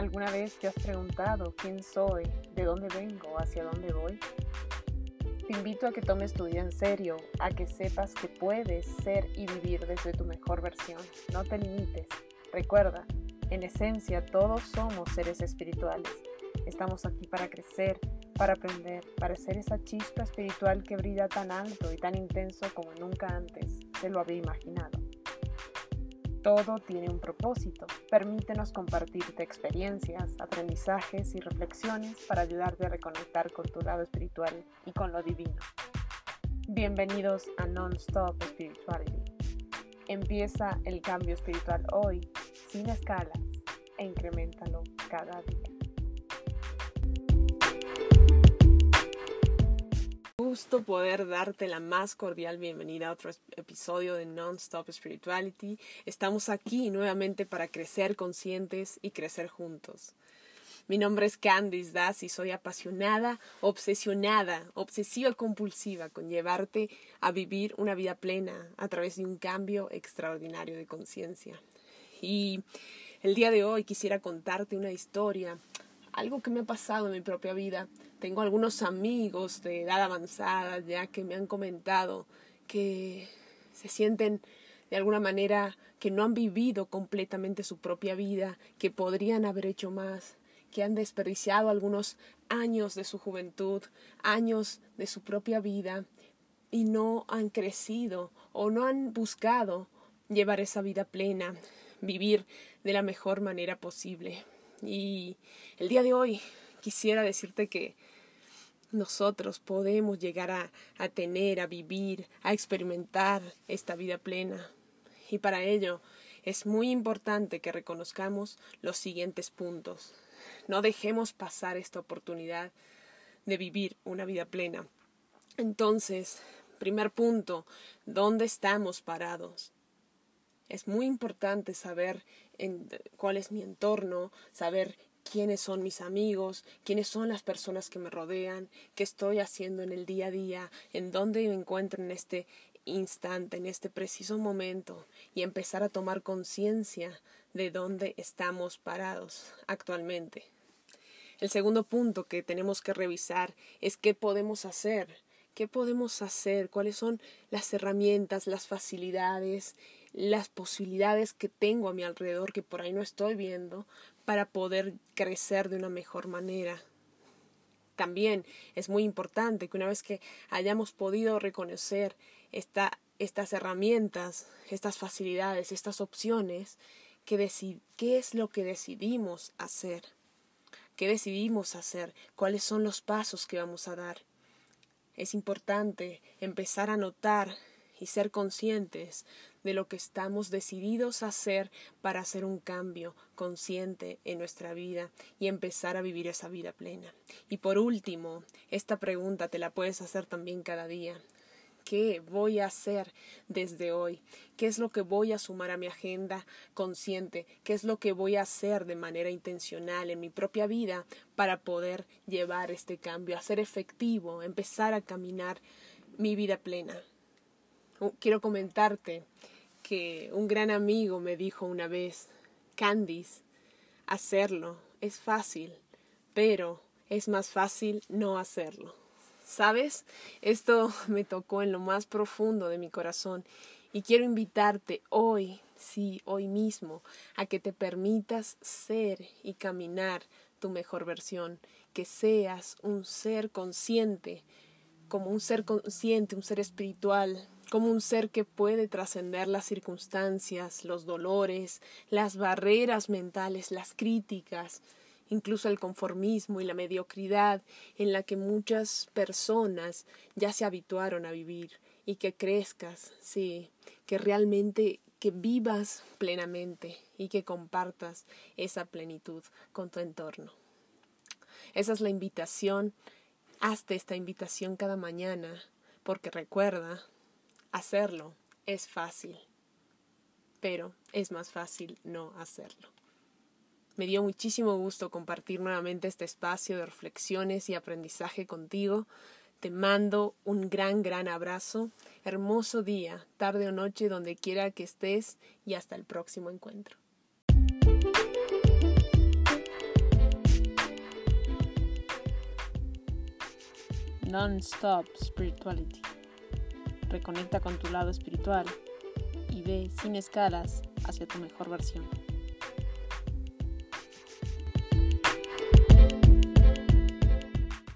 ¿Alguna vez te has preguntado quién soy, de dónde vengo, hacia dónde voy? Te invito a que tomes tu vida en serio, a que sepas que puedes ser y vivir desde tu mejor versión. No te limites. Recuerda, en esencia todos somos seres espirituales. Estamos aquí para crecer, para aprender, para ser esa chispa espiritual que brilla tan alto y tan intenso como nunca antes se lo había imaginado. Todo tiene un propósito. Permítenos compartirte experiencias, aprendizajes y reflexiones para ayudarte a reconectar con tu lado espiritual y con lo divino. Bienvenidos a Non-Stop Spirituality. Empieza el cambio espiritual hoy, sin escalas, e incrementalo cada día. Gusto poder darte la más cordial bienvenida a otro episodio de Non-Stop Spirituality. Estamos aquí nuevamente para crecer conscientes y crecer juntos. Mi nombre es Candice Das y soy apasionada, obsesionada, obsesiva compulsiva con llevarte a vivir una vida plena a través de un cambio extraordinario de conciencia. Y el día de hoy quisiera contarte una historia, algo que me ha pasado en mi propia vida tengo algunos amigos de edad avanzada ya que me han comentado que se sienten de alguna manera que no han vivido completamente su propia vida, que podrían haber hecho más, que han desperdiciado algunos años de su juventud, años de su propia vida y no han crecido o no han buscado llevar esa vida plena, vivir de la mejor manera posible. Y el día de hoy quisiera decirte que nosotros podemos llegar a, a tener, a vivir, a experimentar esta vida plena. Y para ello es muy importante que reconozcamos los siguientes puntos. No dejemos pasar esta oportunidad de vivir una vida plena. Entonces, primer punto, ¿dónde estamos parados? Es muy importante saber cuál es mi entorno, saber quiénes son mis amigos, quiénes son las personas que me rodean, qué estoy haciendo en el día a día, en dónde me encuentro en este instante, en este preciso momento, y empezar a tomar conciencia de dónde estamos parados actualmente. El segundo punto que tenemos que revisar es qué podemos hacer, qué podemos hacer, cuáles son las herramientas, las facilidades, las posibilidades que tengo a mi alrededor que por ahí no estoy viendo para poder crecer de una mejor manera. También es muy importante que una vez que hayamos podido reconocer esta, estas herramientas, estas facilidades, estas opciones, que qué es lo que decidimos hacer, qué decidimos hacer, cuáles son los pasos que vamos a dar. Es importante empezar a notar y ser conscientes de lo que estamos decididos a hacer para hacer un cambio consciente en nuestra vida y empezar a vivir esa vida plena. Y por último, esta pregunta te la puedes hacer también cada día. ¿Qué voy a hacer desde hoy? ¿Qué es lo que voy a sumar a mi agenda consciente? ¿Qué es lo que voy a hacer de manera intencional en mi propia vida para poder llevar este cambio, hacer efectivo, empezar a caminar mi vida plena? Quiero comentarte que un gran amigo me dijo una vez, Candice, hacerlo es fácil, pero es más fácil no hacerlo. ¿Sabes? Esto me tocó en lo más profundo de mi corazón y quiero invitarte hoy, sí, hoy mismo, a que te permitas ser y caminar tu mejor versión, que seas un ser consciente, como un ser consciente, un ser espiritual, como un ser que puede trascender las circunstancias, los dolores, las barreras mentales, las críticas, incluso el conformismo y la mediocridad en la que muchas personas ya se habituaron a vivir y que crezcas, sí, que realmente que vivas plenamente y que compartas esa plenitud con tu entorno. Esa es la invitación. Hazte esta invitación cada mañana, porque recuerda, Hacerlo es fácil, pero es más fácil no hacerlo. Me dio muchísimo gusto compartir nuevamente este espacio de reflexiones y aprendizaje contigo. Te mando un gran, gran abrazo. Hermoso día, tarde o noche, donde quiera que estés y hasta el próximo encuentro. Non-stop spirituality. Reconecta con tu lado espiritual y ve sin escalas hacia tu mejor versión.